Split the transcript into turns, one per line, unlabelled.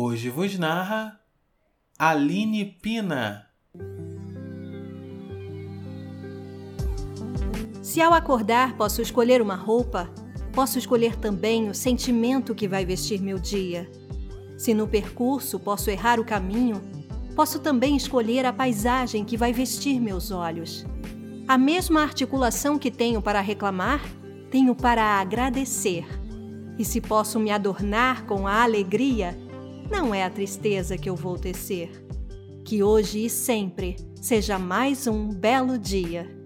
Hoje vos narra Aline Pina.
Se ao acordar posso escolher uma roupa, posso escolher também o sentimento que vai vestir meu dia. Se no percurso posso errar o caminho, posso também escolher a paisagem que vai vestir meus olhos. A mesma articulação que tenho para reclamar, tenho para agradecer. E se posso me adornar com a alegria, não é a tristeza que eu vou tecer. Que hoje e sempre seja mais um belo dia.